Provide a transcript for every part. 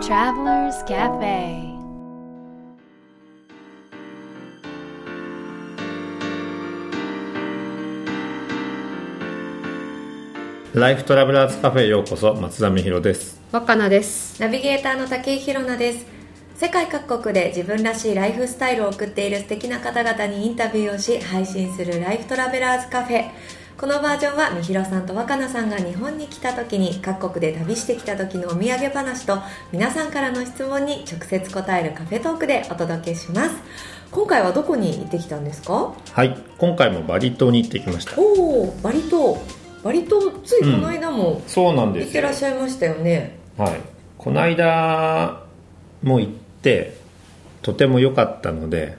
Travelers Cafe. ライフトラベラーズカフェへようこそ松田美弘です。若菜です。ナビゲーターの竹井宏奈です。世界各国で自分らしいライフスタイルを送っている素敵な方々にインタビューをし配信するライフトラベラーズカフェこのバージョンはみひろさんと若菜さんが日本に来た時に各国で旅してきた時のお土産話と皆さんからの質問に直接答えるカフェトークでお届けします。今回はどこに行ってきたんですか？はい今回もバリ島に行ってきました。おおバリ島。バリ島ついこの間もそうなん行ってらっしゃいましたよね、はい。この間も行ってとても良かったので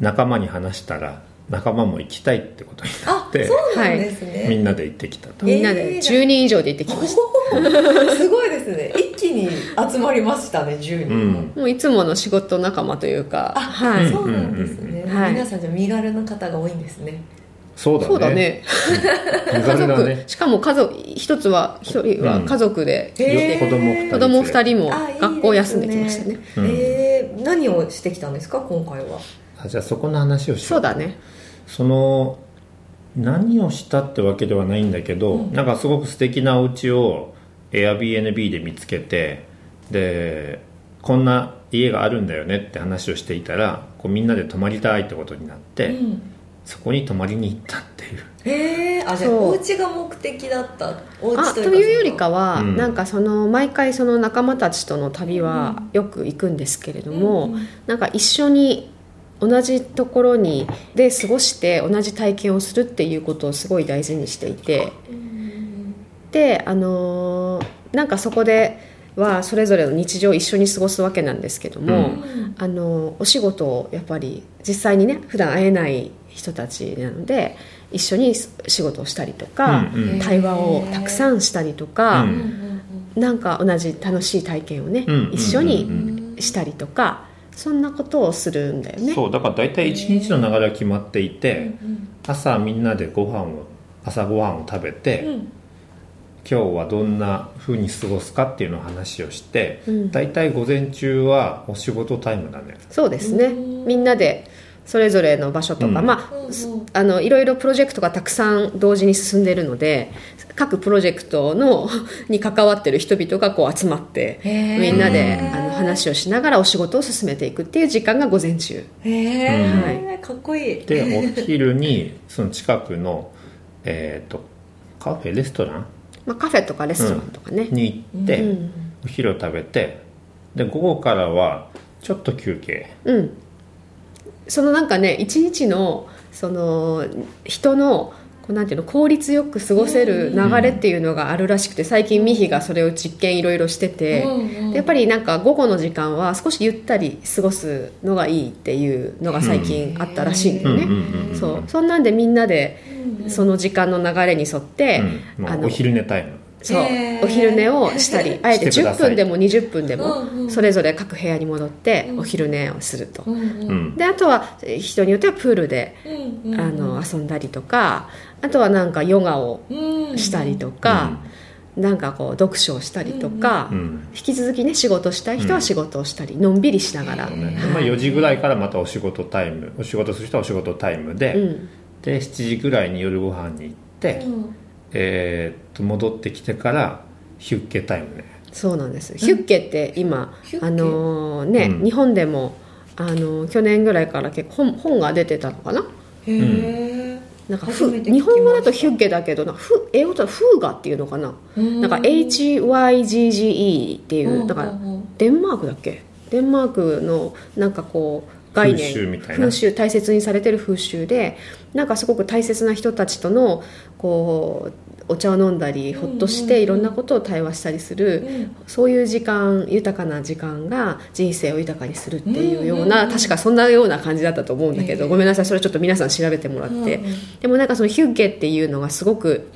仲間に話したら仲間も行きたいってことになあってそうなんですね、みんなで行ってきたと、みんなで10人以上で行ってきました、すごいですね。一気に集まりましたね10人。も、うん。もういつもの仕事仲間というか。あ、はい、そうなんですね、うんはい。皆さんじゃ身軽な方が多いんですね。そうだね。そうだね。身家族、ねしかも家族一つは一人は家族で、へー子供二人子供2人も学校休んできましたね。うん。えー何をしてきたんですか今回はあじゃあそこの話をしよそうだね。その何をしたってわけではないんだけど、なんかすごく素敵なお家を Airbnb で見つけてでこんな家があるんだよねって話をしていたらこうみんなで泊まりたいってことになって、うん。そこに泊まりに行ったっていう。へえあじゃあそう。お家が目的だった？おあ家とというよりかは、うん。なんかその毎回その仲間たちとの旅はよく行くんですけれども、うんうん。なんか一緒に同じところにで過ごして同じ体験をするっていうことをすごい大事にしていて。であのーなんかそこではそれぞれの日常を一緒に過ごすわけなんですけども、うん。あのお仕事をやっぱり実際にね普段会えない人たちなので一緒に仕事をしたりとか、うんうん。対話をたくさんしたりとか、うん。なんか同じ楽しい体験をね、うん一緒うんにしたりとかそんなことをするんだよね。そうだから大体一日の流れは決まっていて、朝みんなでご飯を朝ご飯を食べて、今日はどんな風に過ごすかっていうのを話をして、うん。大体午前中はお仕事タイムだね。そうですね。みんなでそれぞれの場所とか、うん。まあうんうん。あのいろいろプロジェクトがたくさん同時に進んでいるので各プロジェクトの に関わってる人々がこう集まってみんなであの話をしながらお仕事を進めていくっていう時間が午前中。へえ、はかっこいい。でお昼にその近くのえーとカフェレストラン？まあ、カフェとかレストランとかね、に行って、うん。お昼を食べてで午後からはちょっと休憩。うん、そのなんかね一日のその人のなんていうの効率よく過ごせる流れっていうのがあるらしくて最近ミヒがそれを実験いろいろしてて、うんうん。でやっぱりなんか午後の時間は少しゆったり過ごすのがいいっていうのが最近あったらしいんだよね、うんそう。そんなんでみんなでその時間の流れに沿って、うん。まあ、あのお昼寝タイムそう。お昼寝をしたり あえて10してください。分でも20分でうんうもん。それぞれ各部屋に戻ってうん。お昼寝をすると、うんうん。うん。であとはえー人によってはプールで、うんうん。あの遊んだりとかあとはなんかヨガをうん。したりとか、なんかこう読書をしたりとか、うん引き続きね仕事したい人は仕事をしたり、のんびりしながら、ねはいまあ、4時ぐらいからまたお仕事タイムお仕事する人はお仕事タイムで、うん。で7時ぐらいに夜ご飯に行って、うんえーっと戻ってきてからヒュッケタイムね。そうなんです。ヒュッケって今、あのーね、うん。日本でも、あのー去年ぐらいから結構本本が出てたのかな？へえなんかふ日本語だとヒュッゲだけどなふ英語だとフーガっていうのかな、なんか HYGGE っていうだからデンマークだっけ？デンマークのなんかこう概念風習みたいな。風習大切にされてる風習でなんかすごく大切な人たちとのこうお茶を飲んだりほっとしていろんなことを対話したりする、そういう時間豊かな時間が人生を豊かにするっていうような、確かそんなような感じだったと思うんだけど、ごめんなさいそれちょっと皆さん調べてもらって、でもなんかそのヒュッゲっていうのがすごく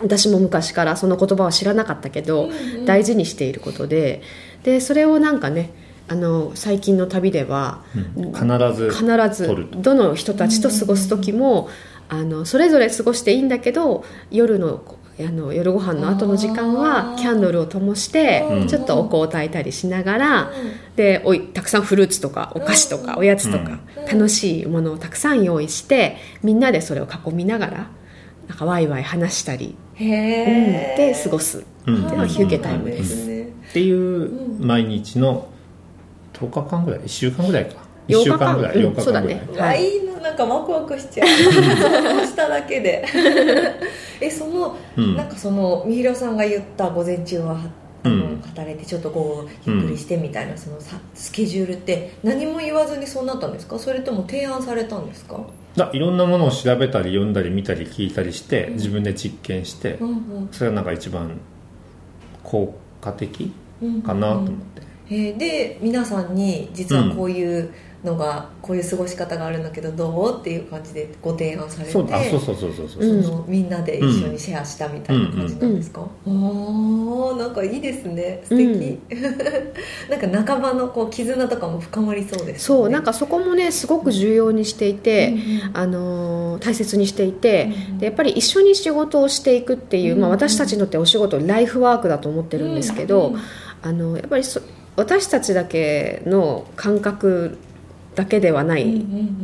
私も昔からその言葉は知らなかったけど、大事にしていることで。でそれをなんかねあの最近の旅では、必ず必ず取ると。どの人たちと過ごす時も、あのそれぞれ過ごしていいんだけど夜の、えあの夜ご飯の後の時間はキャンドルを灯してうん。ちょっとお香を焚いたりしながら、でおいたくさんフルーツとかお菓子とかうんおやつとか、うん。楽しいものをたくさん用意してみんなでそれを囲みながらなんかワイワイ話したり、で過ごす。うん。っていうのが休憩タイムです、ねっていう毎日の10日間ぐらい？1週間ぐらいか。1 8週間ぐらい。うん8日そうだ間ぐらい、ねうわい。い。のなんかワクワクしちゃう。想像しただけで。えその、うん。なんかそのみひろさんが言った午前中はあの、うん働いてちょっとこうゆっくりしてみたいな、そのさスケジュールって何も言わずにそうなったんですか？それとも提案されたんですか？だいろんなものを調べたり読んだり見たり聞いたりしてうん。自分で実験して、うんうん。それがなんか一番効果的うんかなと思って、えーで皆さんに実はこういうのが、こういう過ごし方があるんだけどどう？っていう感じでご提案されてそうあそうそうそうそうそう、うんみんなで一緒にシェアしたみたいな感じなんですか、おーなんかいいですね。素敵、なんか仲間のこう絆とかも深まりそうですね。そうなんかそこもねすごく重要にしていて、うん。うんあのー大切にしていて、うんでやっぱり一緒に仕事をしていくっていう、まあ、うんうん。私たちにとってお仕事ライフワークだと思ってるんですけど、うんうん。あのやっぱりそ私たちだけの感覚だけではない、うんう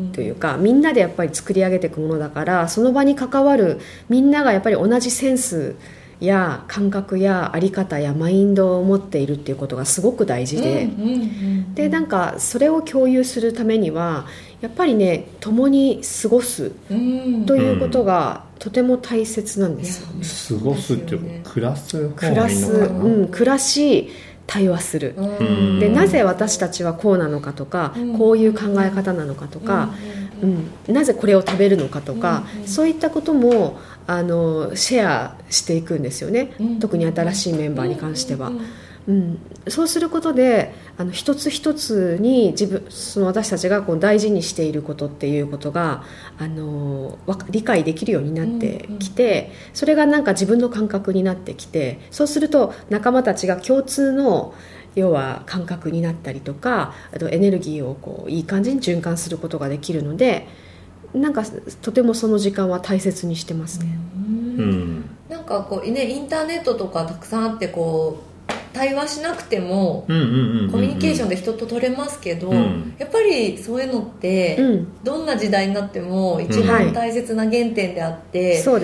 んというかみんなでやっぱり作り上げていくものだからその場に関わるみんながやっぱり同じセンスや感覚や在り方やマインドを持っているっていうことがすごく大事で。うんうんうんでなんかそれを共有するためにはやっぱりね共に過ごすうん。ということがとても大切なんですよね、過ごすっていうか暮らす方暮らす、がいいのかな、うん、暮らし対話する、うん。でなぜ私たちはこうなのかとか、うん。こういう考え方なのかとか、うん。うん。なぜこれを食べるのかとか、そういったこともあのシェアしていくんですよね、うん。特に新しいメンバーに関しては。うん。うんうん、そうすることであの一つ一つに自分その私たちがこう大事にしていることっていうことがあのわか理解できるようになってきて、それがなんか自分の感覚になってきてそうすると仲間たちが共通の要は感覚になったりとかあとエネルギーをこういい感じに循環することができるのでなんかとてもその時間は大切にしてますね。うん。なんかこうねインターネットとかたくさんあってこう対話しなくてもコミュニケーションで人と取れますけど、うん。やっぱりそういうのって、うん、どんな時代になっても一番はい大切な原点であって、そ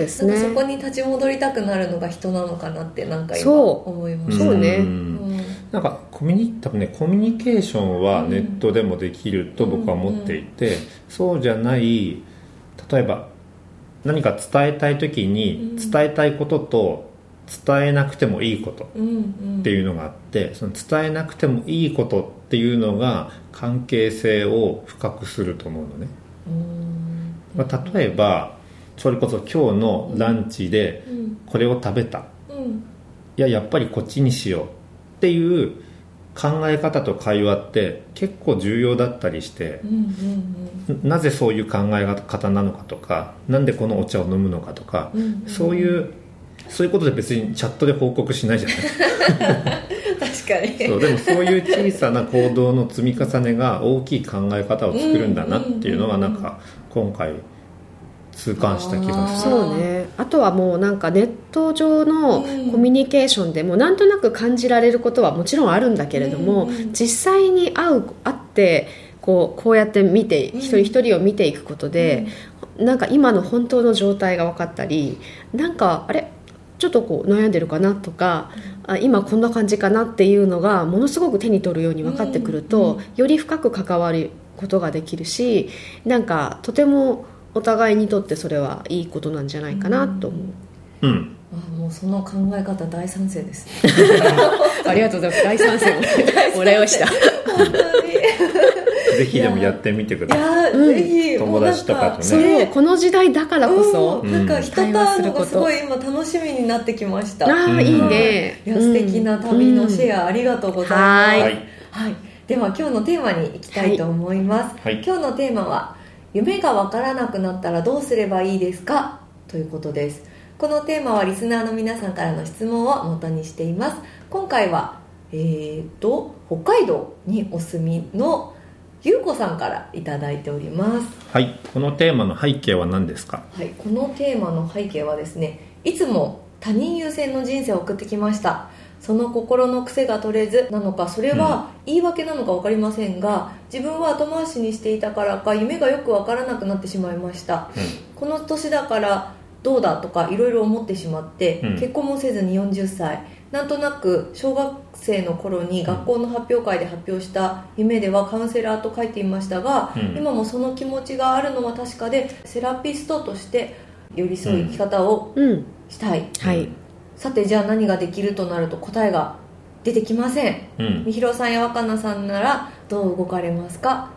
こに立ち戻りたくなるのが人なのかなってなんか今そう。思いました。そうね。ん。うん。なんかコミュニ多分ねコミュニケーションはネットでもできると僕は思っていて、そうじゃない例えば何か伝えたい時に伝えたいことと伝えなくてもいいことうんうん。っていうのがあってその伝えなくてもいいことっていうのが関係性を深くすると思うのね、うん。まあ、例えばそれこそ今日のランチでうん。これを食べた。うん。いややっぱりこっちにしようっていう考え方と会話って結構重要だったりしてうんうんなぜそういう考え方なのかとかなんでこのお茶を飲むのかとか、うんうん。そういうそういうことで別にチャットで報告しないじゃない。確かに。そうでもそういう小さな行動の積み重ねが大きい考え方を作るんだなっていうのがなんか今回痛感した気がする。そうね。あとはもうなんかネット上のうん。コミュニケーションでもなんとなく感じられることはもちろんあるんだけれども、実際に会う会ってこうこうやって見てうん。一人一人を見ていくことで、なんか今の本当の状態が分かったりなんかあれ？ちょっとこう悩んでるかなとか、あ今こんな感じかなっていうのがものすごく手に取るように分かってくると、うん。より深く関わることができるしなんかとてもお互いにとってそれはいいことなんじゃないかなと思う、うん。あもうその考え方大賛成です ありがとうございます。大賛成。をもらいました。本当にぜひでもやってみてくいださい。やー、ぜひ。友達とかとね。もうそなんう。この時代だからこそ、うん。なんか人と会うの対話すること。がすごい今楽しみになってきました。ああ、うん。いいね。いや素敵な旅のシェアありがとうございます、はい。はい。はい、では今日のテーマに行きたいと思います、はい。今日のテーマは「夢がわからなくなったらどうすればいいですか?」ということです。このテーマはリスナーの皆さんからの質問を元にしています。今回はえー、と北海道にお住みのゆうこさんからいただいております。はい。このテーマの背景は何ですか？はい、このテーマの背景はですねいつも他人優先の人生を送ってきました。その心の癖が取れずなのかそれは言い訳なのか分かりませんが自分は後回しにしていたからか夢がよく分からなくなってしまいました、この年だからどうだとかいろいろ思ってしまって、うん。結婚もせずに40歳なんとなく小学生の頃に学校の発表会で発表した夢ではカウンセラーと書いていましたが、うん。今もその気持ちがあるのは確かでセラピストとして寄り添う生き方をうん。したい、はい。さてじゃあ何ができるとなると答えが出てきません。うん。みひろさんや若菜さんならどう動かれますか？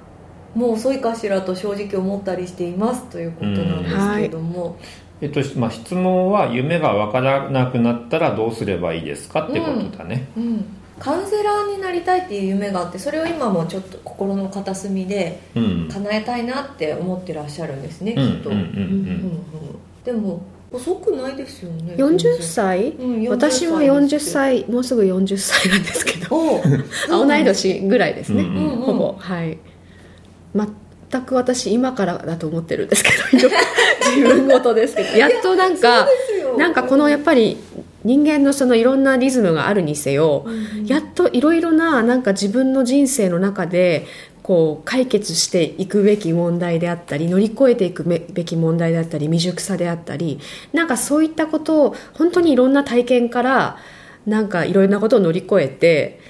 もう遅いかしらと正直思ったりしていますということなんですけれども、えっとまあ、質問は夢が分からなくなったらどうすればいいですか？ってことだね、うん、カウンセラーになりたいっていう夢があってそれを今もちょっと心の片隅でうん。叶えたいなって思ってらっしゃるんですね、うん。きっと、うんうんうんうん。でも遅くないですよね40歳、うん40私も40歳もうすぐ40歳なんですけど。同い年ぐらいですね、うんうんうんほぼ。はい。全く私今からだと思ってるんですけど自分ごとですけど。やっとなんかなんかこのやっぱり人間のそのいろんなリズムがあるにせよ、うんやっといろいろななんか自分の人生の中でこう解決していくべき問題であったり乗り越えていくべべき問題であったり未熟さであったりなんかそういったことを本当にいろんな体験からなんかいろんなことを乗り越えて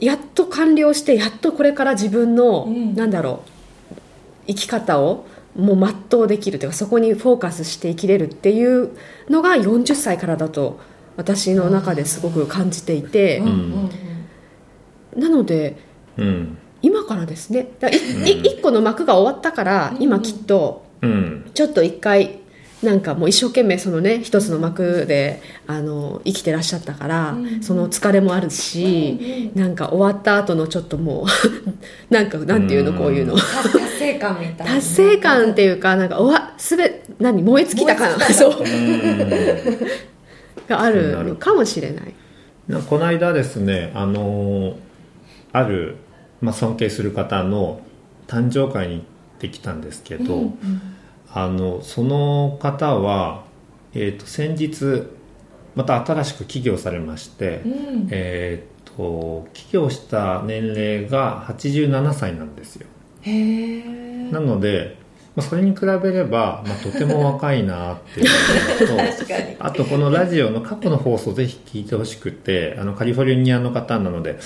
やっと完了してやっとこれから自分の、うんなんだろう生き方をもう全うできるというかそこにフォーカスして生きれるっていうのが40歳からだと私の中ですごく感じていて。うん、うんうんなのでうん。今からですね。だいい一個の幕が終わったから今きっとうん。ちょっと一回なんかもう一生懸命そのね一つの幕であの生きてらっしゃったから、うん。その疲れもあるし、なんか終わった後のちょっともう なんかなんていうのこういうの。達成感みたいな。達成感っていうかなんか終わすべ何燃え尽きた感燃え尽きた そう。うん。があるのかもしれない。なこの間ですねあのある、まあ、尊敬する方の誕生会に行ってきたんですけど、うんあのその方は、えー、と先日また新しく起業されまして、うん。えー、と起業した年齢が87歳なんですよ。へえなので、まあ、それに比べれば、まあ、とても若いなっていうのと あとこのラジオの過去の放送ぜひ聞いてほしくてあのカリフォルニアの方なので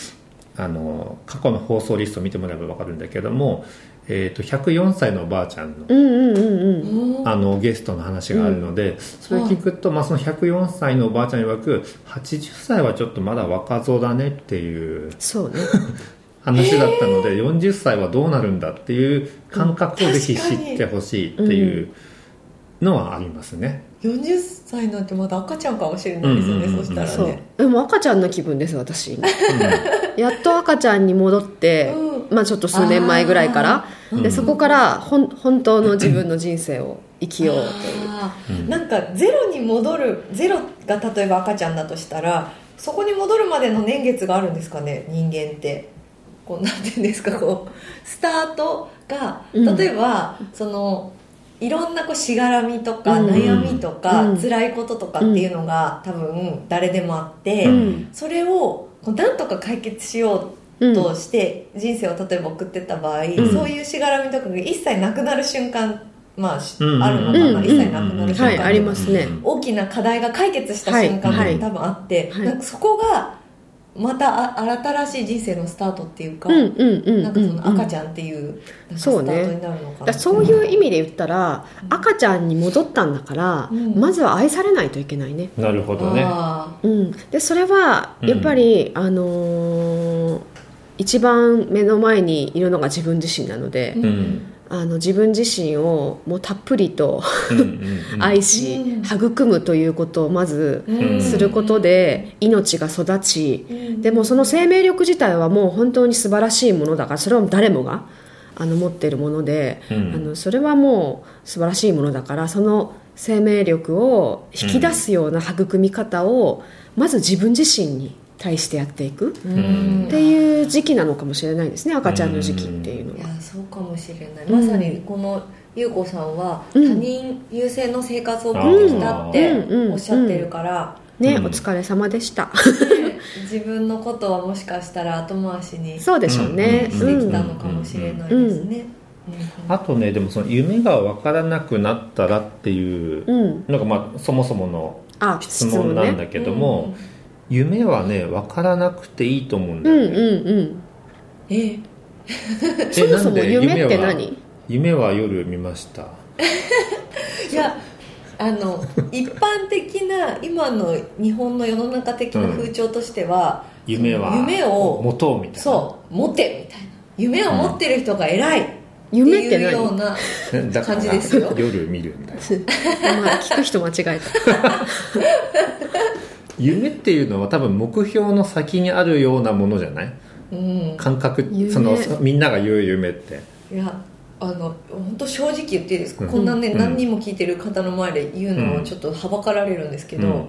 あの過去の放送リストを見てもらえば分かるんだけども、えー、と104歳のおばあちゃんのうんうんうんうん。うんあのゲストの話があるので、それ聞くと、まあ、その104歳のおばあちゃん曰く80歳はちょっとまだ若造だねっていうそうね。話だったので、40歳はどうなるんだっていう感覚をぜひ知ってほしいっていうのはありますね。40歳なんてまだ赤ちゃんかもしれないですよね、うんうんうんそうそしたらね。でも赤ちゃんの気分です私。今やっと赤ちゃんに戻って、うまあちょっと数年前ぐらいからー。うんでそこからほん本当の自分の人生を生きようという。なんかゼロに戻るゼロが例えば赤ちゃんだとしたらそこに戻るまでの年月があるんですかね人間って。こうなんていうんですかこうスタートがうん。例えば、そのいろんなこうしがらみとかうん。悩みとか、うん。辛いこととかっていうのが多分誰でもあって、うん。それをこうなんとか解決しようとして人生を例えば送ってった場合、ん。そういうしがらみとかが一切なくなる瞬間まあ、しうん。あるのかな、うん。一切なくなる瞬間、はい。ありますね。大きな課題が解決した瞬間はい。も多分あって、はい。なんかそこがまたあ新しい人生のスタートっていうか、なんかその赤ちゃんっていうそうねートになるのかな、そういう意味で言ったら赤ちゃんに戻ったんだから、うん。まずは愛されないといけないね、なるほどね。あうん、でそれはやっぱり、あのー一番目の前にいるのが自分自身なので、ーうん。あの自分自身をもうたっぷりと愛し、うん育むということをまずうん。することで命が育ち、うん。でもその生命力自体はもう本当に素晴らしいものだからそれは誰もがあの持っているもので、うん。あのそれはもう素晴らしいものだからその生命力を引き出すような育み方をまず自分自身に対してやっていく。うん。っていう時期なのかもしれないですね。赤ちゃんの時期っていうのいやは。そうかもしれない。うんまさにこの優子さんは他うん。人優先の生活を送ってきたってうん。おっしゃってるから、ね、うん。お疲れ様でした。ね自分のことはもしかしたら後回しにしそうでしょうね、うん。てきたのかもしれないですね、うん。あとねでもその夢が分からなくなったらっていううん。のがまあそもそものあ質問なんだけども、夢はね分からなくていいと思うんだうんよね、うんうんええそもそも夢っては何？夢は夜見ました？いやあの 一般的な今の日本の世の中的な風潮としては、夢は夢を持とうみたいな。そう持てみたいな。夢を持ってる人が偉いって夢っていうよう何、な感じですよ。夜見るんだよ。まあ、聞く人間違えた夢っていうのは多分目標の先にあるようなものじゃない？うん。感覚夢。そのみんなが言う夢って。いやあの本当正直言っていいですか、うん。こんなね、うん。何人も聞いてる方の前で言うのちょっとはばかられるんですけど、うん。あの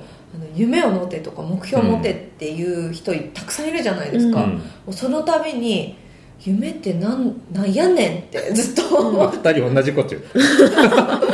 夢を持てとか目標を持てっていう人たくさんいるじゃないですか、その度に夢ってなんなんやねんってずっと思う、二人同じこと言う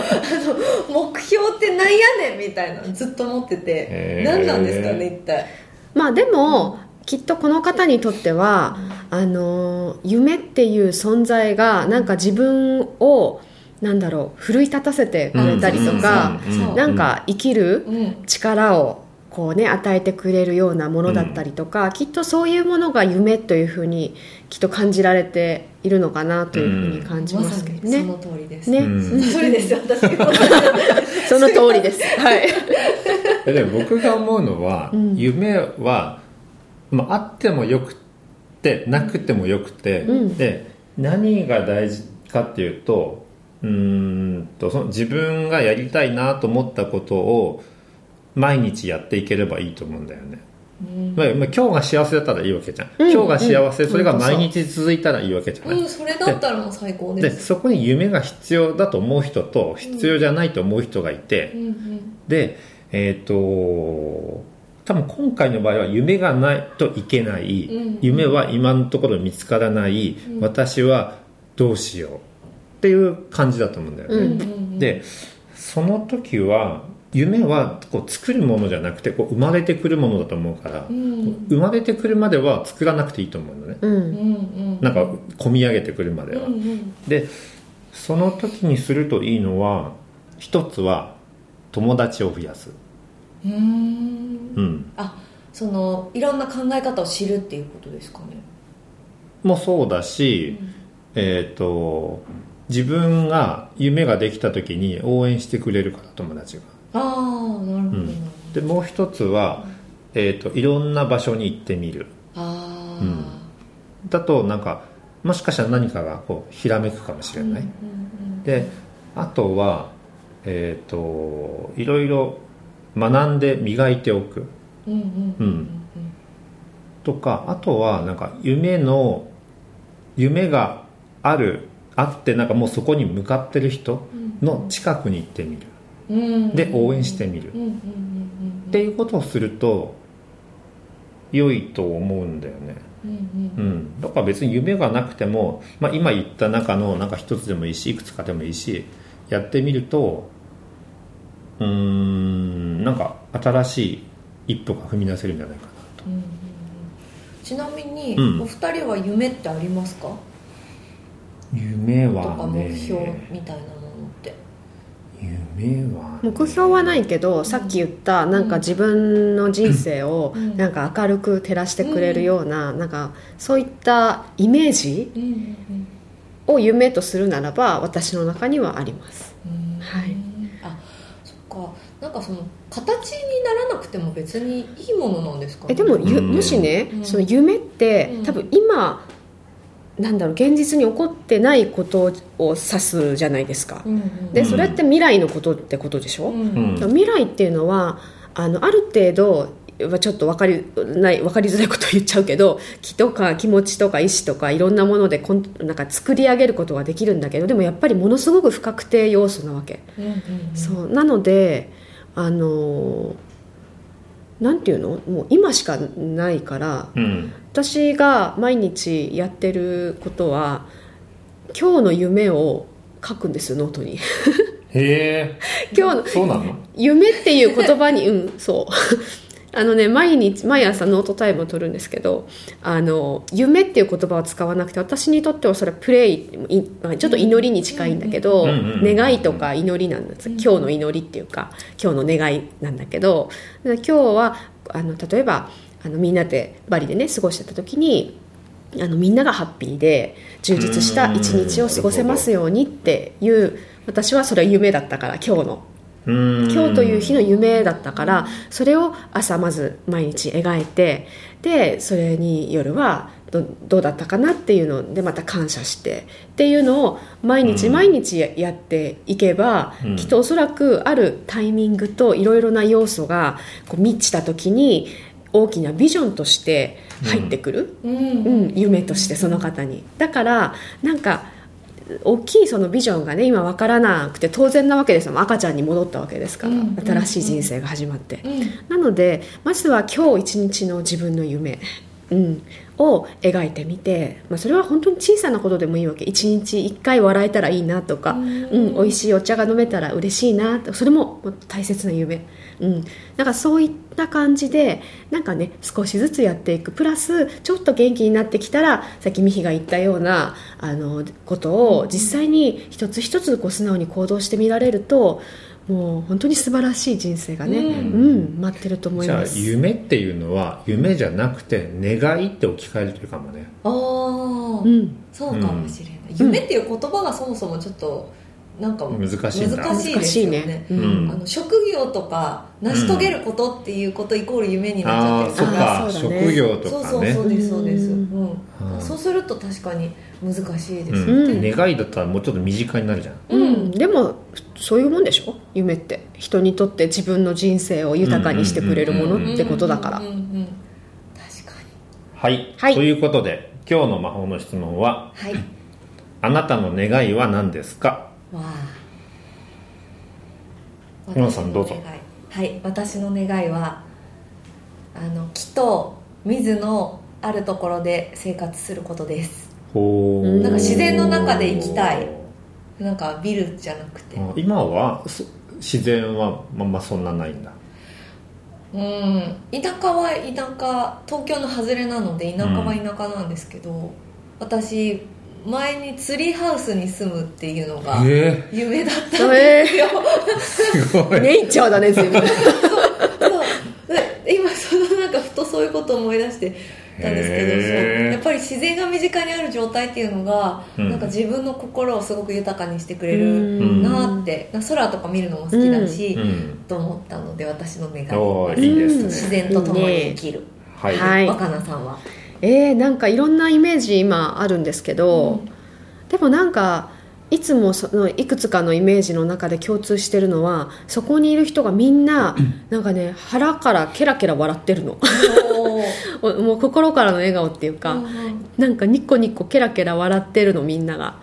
目標ってなんやねんみたいなのずっと思ってて。何なんですかね一体。まあでもきっとこの方にとってはあの夢っていう存在がなんか自分をなんだろう奮い立たせてくれたりとかうんうんうんなんか生きるうん。力をこうね与えてくれるようなものだったりとか、きっとそういうものが夢というふうにきっと感じられているのかなというふうに感じまますけどね、その通りです、ね、うん。その通りです私もその通りです。はい。えでも僕が思うのは、うん。夢は、まあ、あってもよくてなくてもよくて、うん。で何が大事かっていうとうーんとその自分がやりたいなと思ったことを毎日やっていければいいと思うんだよね、うん。まあ、まあ今日が幸せだったらいいわけじゃん、うん。今日が幸せ、うん。それが毎日続いたらいいわけじゃない、うん、それだったらもう最高でですそこに夢が必要だと思う人と必要じゃないと思う人がいて、うんうん。でえっ、と多分今回の場合は夢がないといけない、うん。夢は今のところ見つからない、うん。私はどうしようっていう感じだと思うんだよね、でその時は夢はこう作るものじゃなくてこう生まれてくるものだと思うから、うん。生まれてくるまでは作らなくていいと思うのね、ううん。んうん。なんか込み上げてくるまでは、うんうんでその時にするといいのは一つは友達を増やす、うー。んうん、あそのいろんな考え方を知るっていうことですかね。もそうだし、えっ、と自分が夢ができた時に応援してくれるから友達がああなるほど、なるほどでもう一つは、えー、といろんな場所に行ってみる。ああ、うん。だとなんかもしかしたら何かがこうひらめくかもしれない、であとはえっ、といろいろ学んで磨いておく。うんうんうんうんとかあとはなんか夢の夢があるあってなんかもうそこに向かってる人の近くに行ってみる。うんうんで応援してみる。っていうことをすると良いと思うんだよね、うんうん。うん、だから別に夢がなくても、まあ、今言った中のなんか一つでもいいしいくつかでもいいしやってみるとうーんなんか新しい一歩が踏み出せるんじゃないかなと。うんうんうん。ちなみに、うん。お二人は夢ってありますか？夢とかはね目標みたいなもの夢はね。目標はないけどさっき言ったなんか自分の人生をうん。なんか明るく照らしてくれるようななんかそういったイメージを夢とするならば私の中にはあります。うん。はい。あそっか。なんかその形にならなくても別にいいものなんですかね。えでもゆうん。もしねうん。その夢ってうん。多分今なんだろう現実に起こってないことを指すじゃないですか。うんうん。でそれって未来のことってことでしょ、うん。うん。未来っていうのはあのある程度はちょっと分かりない分かりづらいことを言っちゃうけど気とか気持ちとか意志とかいろんなものでこんなんか作り上げることができるんだけどでもやっぱりものすごく不確定要素なわけ、うんうんうん。そう。なのであのなんていうの？もう今しかないからうん私が毎日やってることは今日の夢を書くんですよノートに。へえ。今日のそうなの？夢っていう言葉にうんそう。あのね毎日毎朝ノートタイムを取るんですけどあの夢っていう言葉を使わなくて私にとってはそれはプレイいちょっと祈りに近いんだけど、願いとか祈りなんです。今日の祈りっていうか今日の願いなんだけど今日はあの例えばあのみんなでバリでね過ごしてた時にあのみんながハッピーで充実した一日を過ごせますようにっていう私はそれは夢だったから今日の。今今日という日の夢だったからそれを朝まず毎日描いてでそれに夜はどどうだったかなっていうのでまた感謝してっていうのを毎日うん。毎日ややっていけば、うん。きっとおそらくあるタイミングといろいろな要素がこう満ちた時に大きなビジョンとして入ってくる。うん。うん、夢としてその方に。だからなんか大きいそのビジョンがね今分からなくて当然なわけですよ。赤ちゃんに戻ったわけですから、うん。新しい人生が始まって、うん。なのでまずは今日一日の自分の夢、うん、を描いてみて、まあ、それは本当に小さなことでもいいわけ。一日一回笑えたらいいなとか、ううん。ん美味しいお茶が飲めたら嬉しいなと。それも大切な夢、うん、なんかそういった感じでなんかね少しずつやっていく。プラスちょっと元気になってきたらさっき美姫が言ったようなあのことを実際に一つ一つこう素直に行動してみられるともう本当に素晴らしい人生がね、ううんん待ってると思いじゃあます。夢っていうのは夢じゃなくて願いって置き換えるというかもね。ああ、うん。そうかもしれない、夢っていう言葉がそもそもちょっとなんか難しい難しいですよね。うん。うん。あの職業とか成し遂げることっていうことイコール夢になっっちゃってるから。か。そうだね。職業とそうかね。そうそうですそうです、ううん。んうん。そうすると確かに難しいですようん。ね、願いだったらもうちょっと身近になるじゃん。うん、でもそういうもんでしょ？夢って。人にとって自分の人生を豊かにしてくれるものってことだから。うんうんうんうん。確かにはい、はい。ということで今日の魔法の質問ははい。あなたの願いは何ですか？わあ。皆さんどうぞ。はい私の願いはあの木と水のあるところで生活することです。なんか自然の中で生きたい。なんかビルじゃなくて。あ今はそ自然はまあまあそんなないんだ。うん。田舎は田舎。東京の外れなので田舎は田舎なんですけど、私前にツリーハウスに住むっていうのがえ夢だったんですよ、えすごい。ネイチャーだね随分。そう。で今そのなんかふとそういうことを思い出してたんですけどやっぱり自然が身近にある状態っていうのが、うん。なんか自分の心をすごく豊かにしてくれうるん。なって、空とか見るのも好きだし、うん。と思ったので私の願いおですーいいですね。自然と共に生きる、はい、はい。若菜さんはえー、なんかいろんなイメージ今あるんですけど、でもなんかいつもそのいくつかのイメージの中で共通してるのはそこにいる人がみんななんかね腹からケラケラ笑ってるの。もう心からの笑顔っていうか、うんうん。なんかニコニコケラケラ笑ってるのみんなが。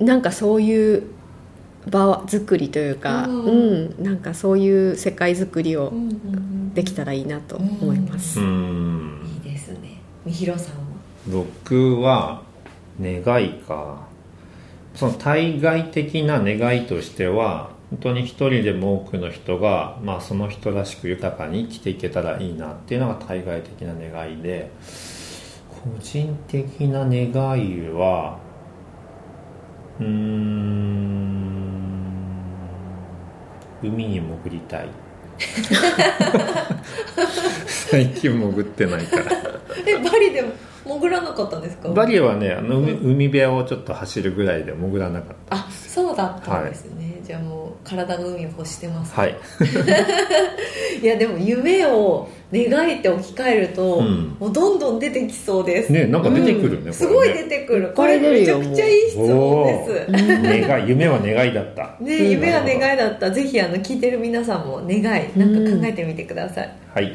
なんかそういう場作りというか、ううん。ん。なんかそういう世界作りをうんうんうん。できたらいいなと思います、うんみひろさんは？僕は願いか。その対外的な願いとしては本当に一人でも多くの人が、まあ、その人らしく豊かに生きていけたらいいなっていうのが対外的な願いで個人的な願いはうん海に潜りたい。最近潜ってないから。えバリでも。潜らなかったんですか？バリはねあの海海辺をちょっと走るぐらいで潜らなかっあそうだったんですね、じゃあもう体が海を欲してます、たはい。いやでも夢を願いって置き換えると、うん。もうどんどん出てきそうです、ねなんか出てくるね、すごい出てくる。これめちゃくちゃいい質問です。願い夢は願いだった。ね、夢は願いだった。ぜひあの聞いてる皆さんも願いなんか考えてみてください、はい。はい